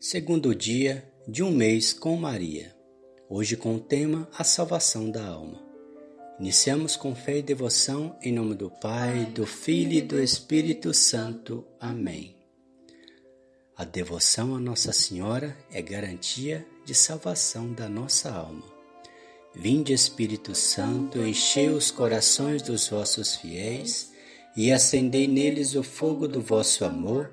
Segundo dia de um mês com Maria. Hoje com o tema A Salvação da Alma. Iniciamos com fé e devoção em nome do Pai, do Filho e do Espírito Santo. Amém. A devoção a Nossa Senhora é garantia de salvação da nossa alma. Vinde, Espírito Santo, enchei os corações dos vossos fiéis e acendei neles o fogo do vosso amor.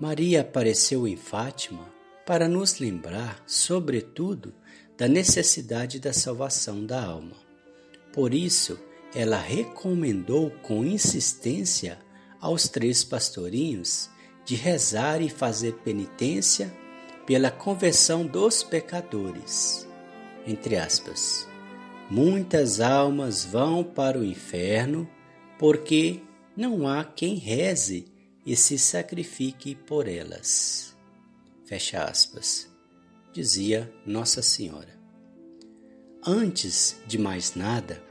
Maria apareceu em Fátima para nos lembrar, sobretudo, da necessidade da salvação da alma. Por isso, ela recomendou com insistência aos três pastorinhos de rezar e fazer penitência pela conversão dos pecadores. Entre aspas. Muitas almas vão para o inferno porque não há quem reze e se sacrifique por elas. Fecha aspas, dizia Nossa Senhora. Antes de mais nada,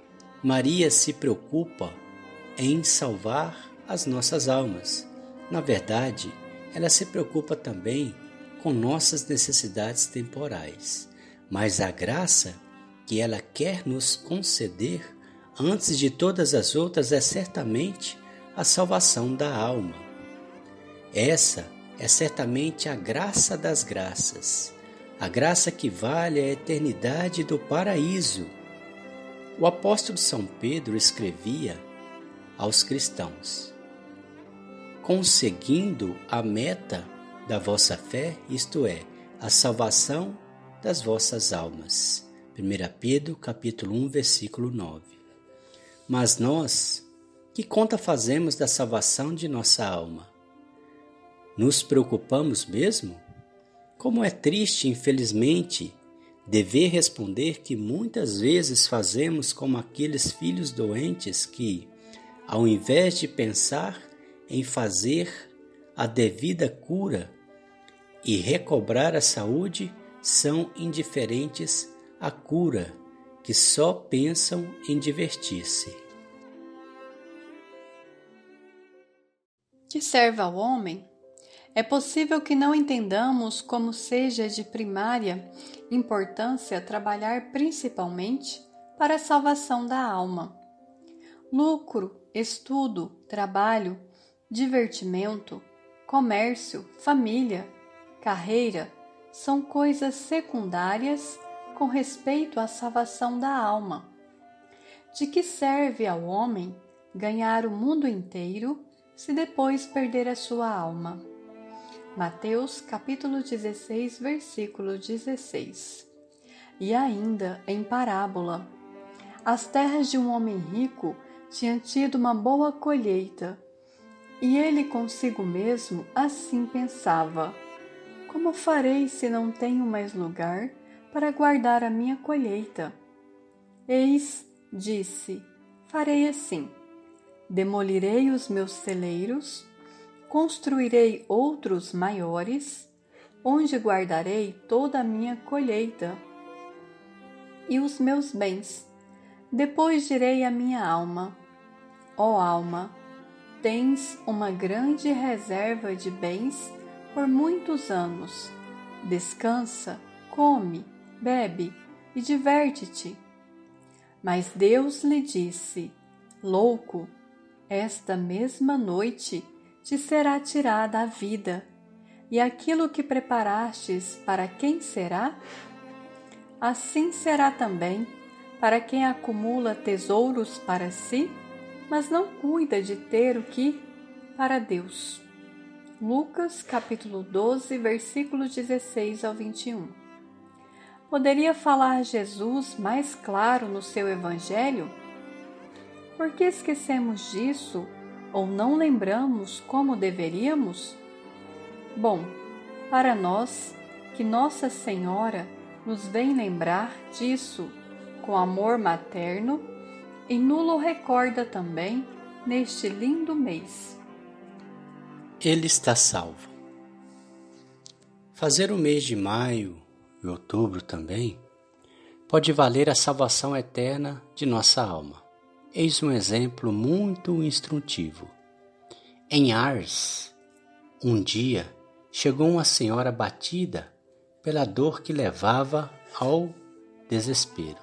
Maria se preocupa em salvar as nossas almas. Na verdade, ela se preocupa também com nossas necessidades temporais, mas a graça que ela quer nos conceder antes de todas as outras é certamente a salvação da alma. Essa é certamente a graça das graças, a graça que vale a eternidade do paraíso. O apóstolo São Pedro escrevia aos cristãos: conseguindo a meta da vossa fé, isto é, a salvação das vossas almas. 1 Pedro capítulo 1, versículo 9. Mas nós, que conta fazemos da salvação de nossa alma? Nos preocupamos mesmo? Como é triste, infelizmente, dever responder que muitas vezes fazemos como aqueles filhos doentes que, ao invés de pensar em fazer a devida cura e recobrar a saúde, são indiferentes à cura que só pensam em divertir-se. Que serve ao homem? É possível que não entendamos como seja de primária importância trabalhar principalmente para a salvação da alma. Lucro, estudo, trabalho, divertimento, comércio, família, carreira são coisas secundárias com respeito à salvação da alma. De que serve ao homem ganhar o mundo inteiro se depois perder a sua alma? Mateus capítulo 16, versículo 16. E ainda em parábola, as terras de um homem rico tinham tido uma boa colheita, e ele consigo mesmo assim pensava: Como farei se não tenho mais lugar para guardar a minha colheita. Eis, disse, farei assim: demolirei os meus celeiros, construirei outros maiores, onde guardarei toda a minha colheita e os meus bens. Depois direi à minha alma: Ó oh alma, tens uma grande reserva de bens por muitos anos. Descansa, come bebe e diverte-te. Mas Deus lhe disse: Louco, esta mesma noite te será tirada a vida, e aquilo que preparastes para quem será? Assim será também para quem acumula tesouros para si, mas não cuida de ter o que para Deus. Lucas capítulo 12, versículo 16 ao 21. Poderia falar Jesus mais claro no seu Evangelho? Por que esquecemos disso ou não lembramos como deveríamos? Bom, para nós que Nossa Senhora nos vem lembrar disso com amor materno e nulo recorda também neste lindo mês. Ele está salvo. Fazer o mês de maio e outubro também pode valer a salvação eterna de nossa alma. Eis um exemplo muito instrutivo. Em Ars, um dia, chegou uma senhora batida pela dor que levava ao desespero.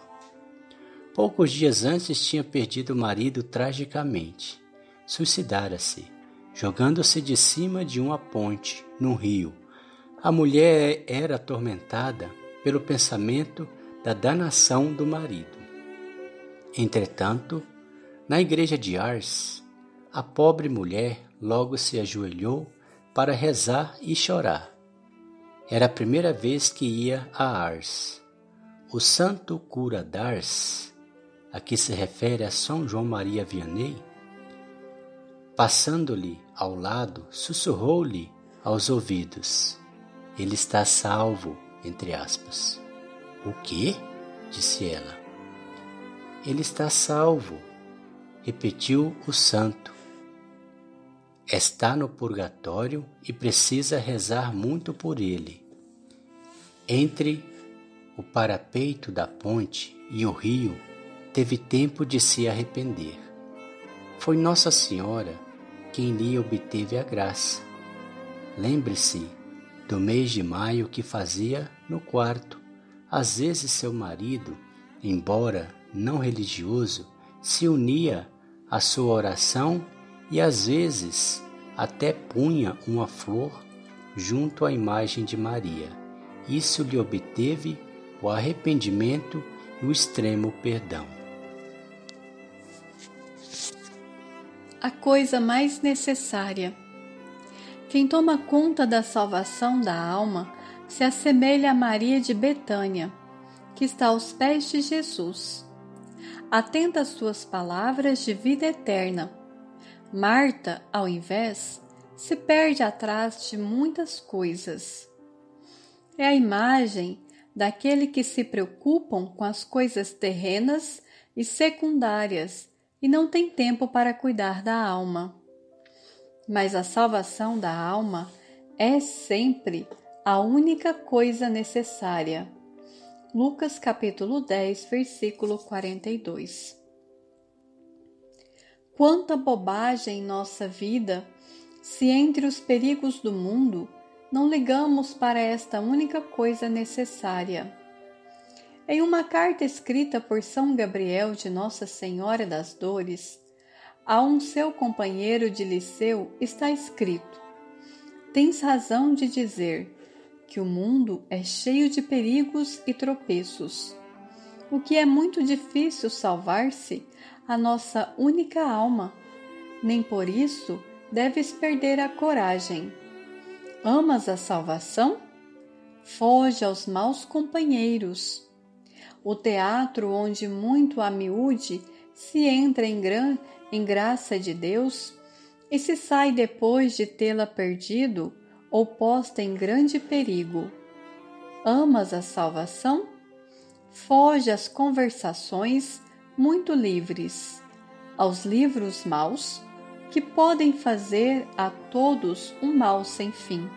Poucos dias antes tinha perdido o marido tragicamente. Suicidara-se, jogando-se de cima de uma ponte, num rio. A mulher era atormentada pelo pensamento da danação do marido. Entretanto, na igreja de Ars, a pobre mulher logo se ajoelhou para rezar e chorar. Era a primeira vez que ia a Ars. O santo cura d'Ars a que se refere a São João Maria Vianney, passando-lhe ao lado, sussurrou-lhe aos ouvidos: Ele está salvo, entre aspas. O quê? disse ela. Ele está salvo, repetiu o santo. Está no purgatório e precisa rezar muito por ele. Entre o parapeito da ponte e o rio teve tempo de se arrepender. Foi Nossa Senhora quem lhe obteve a graça. Lembre-se do mês de maio que fazia no quarto. Às vezes seu marido, embora não religioso, se unia à sua oração e às vezes até punha uma flor junto à imagem de Maria. Isso lhe obteve o arrependimento e o extremo perdão. a coisa mais necessária. Quem toma conta da salvação da alma se assemelha a Maria de Betânia, que está aos pés de Jesus. Atenta às suas palavras de vida eterna. Marta, ao invés, se perde atrás de muitas coisas. É a imagem daquele que se preocupam com as coisas terrenas e secundárias e não tem tempo para cuidar da alma. Mas a salvação da alma é sempre a única coisa necessária. Lucas capítulo 10, versículo 42. Quanta bobagem em nossa vida, se entre os perigos do mundo não ligamos para esta única coisa necessária em uma carta escrita por São Gabriel de Nossa Senhora das Dores, a um seu companheiro de liceu está escrito: Tens razão de dizer que o mundo é cheio de perigos e tropeços, o que é muito difícil salvar-se a nossa única alma. Nem por isso deves perder a coragem. Amas a salvação? Foge aos maus companheiros o teatro onde muito a miúde se entra em, gran, em graça de Deus e se sai depois de tê-la perdido ou posta em grande perigo. Amas a salvação? Foge às conversações muito livres, aos livros maus que podem fazer a todos um mal sem fim.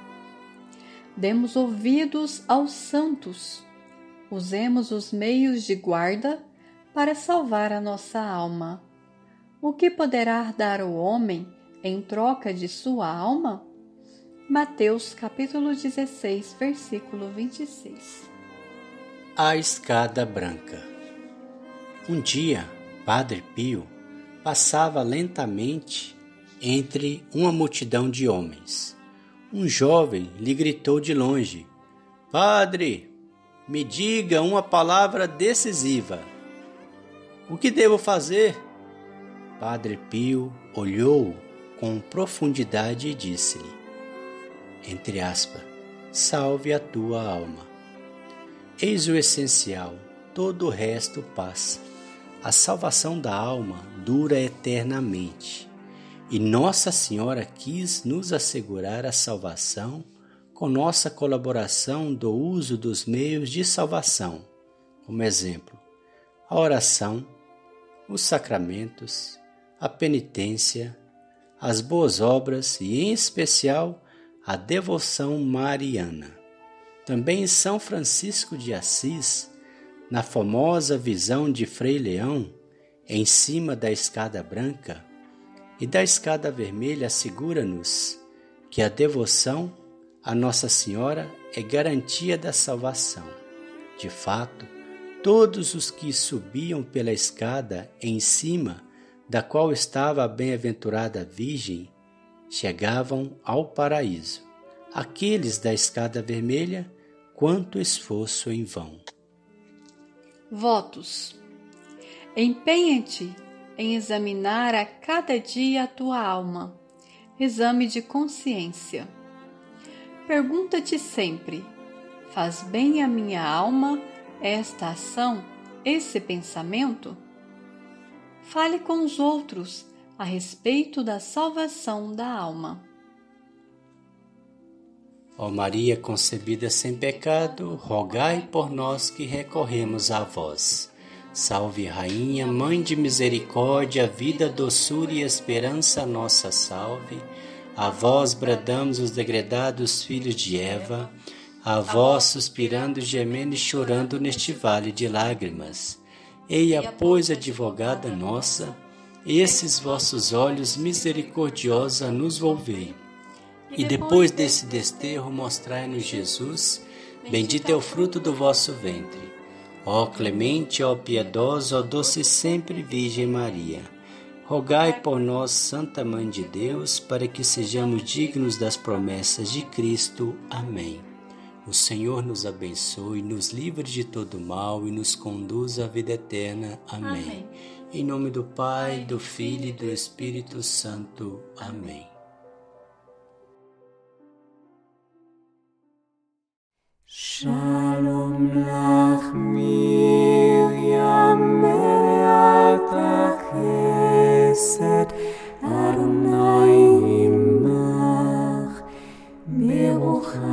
Demos ouvidos aos santos Usemos os meios de guarda para salvar a nossa alma. O que poderá dar o homem em troca de sua alma? Mateus capítulo 16, versículo 26. A escada branca. Um dia, Padre Pio passava lentamente entre uma multidão de homens. Um jovem lhe gritou de longe: Padre, me diga uma palavra decisiva. O que devo fazer? Padre Pio olhou com profundidade e disse-lhe, entre aspas, salve a tua alma. Eis o essencial, todo o resto passa. A salvação da alma dura eternamente. E Nossa Senhora quis nos assegurar a salvação com nossa colaboração do uso dos meios de salvação, como exemplo, a oração, os sacramentos, a penitência, as boas obras e, em especial, a devoção mariana. Também São Francisco de Assis, na famosa visão de Frei Leão, em cima da escada branca e da escada vermelha, assegura-nos que a devoção a Nossa Senhora é garantia da salvação. De fato, todos os que subiam pela escada em cima da qual estava a bem-aventurada Virgem chegavam ao paraíso. Aqueles da escada vermelha, quanto esforço em vão. Votos. Empenha-te em examinar a cada dia a tua alma. Exame de consciência Pergunta-te sempre: faz bem à minha alma esta ação, esse pensamento? Fale com os outros a respeito da salvação da alma. Ó Maria concebida sem pecado, rogai por nós que recorremos a vós. Salve, Rainha, Mãe de misericórdia, vida, doçura e esperança, nossa salve. A vós bradamos os degredados filhos de Eva, a vós suspirando, gemendo e chorando neste vale de lágrimas. Eia, pois, advogada nossa, esses vossos olhos misericordiosa nos volvei. E depois desse desterro mostrai-nos Jesus, bendito é o fruto do vosso ventre. Ó clemente, ó piedosa, ó doce sempre Virgem Maria Rogai por nós, Santa Mãe de Deus, para que sejamos dignos das promessas de Cristo. Amém. O Senhor nos abençoe, nos livre de todo mal e nos conduza à vida eterna. Amém. Amém. Em nome do Pai, do Filho e do Espírito Santo. Amém. Shalom lach Miriam et achesed Adonai imach Meruchat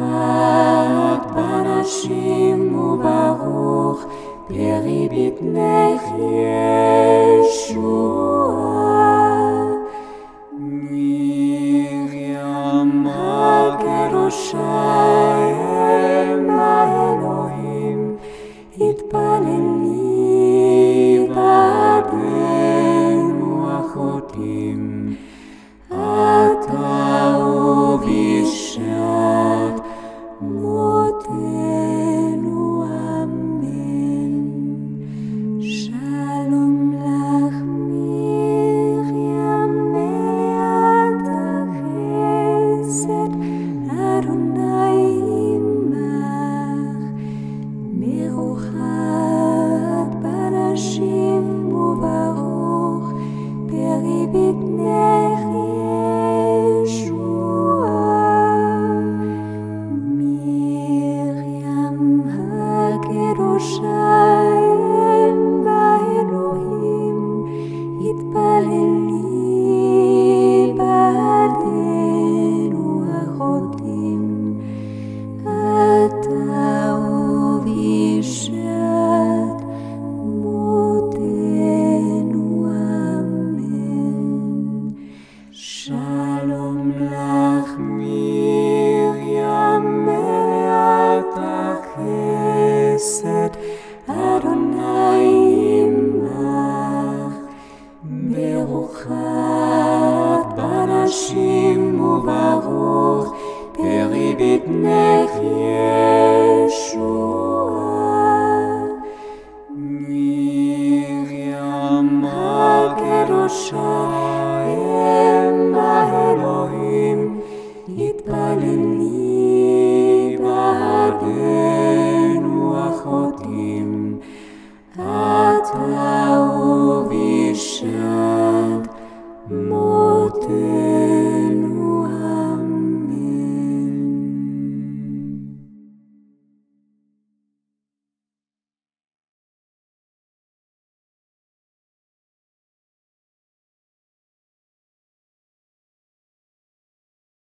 banashim перебит нах Иешуа. Chesed Adonai imach Beruchat Banashim Uvaruch Peri Bitnech Yeshua Miriam HaKedosha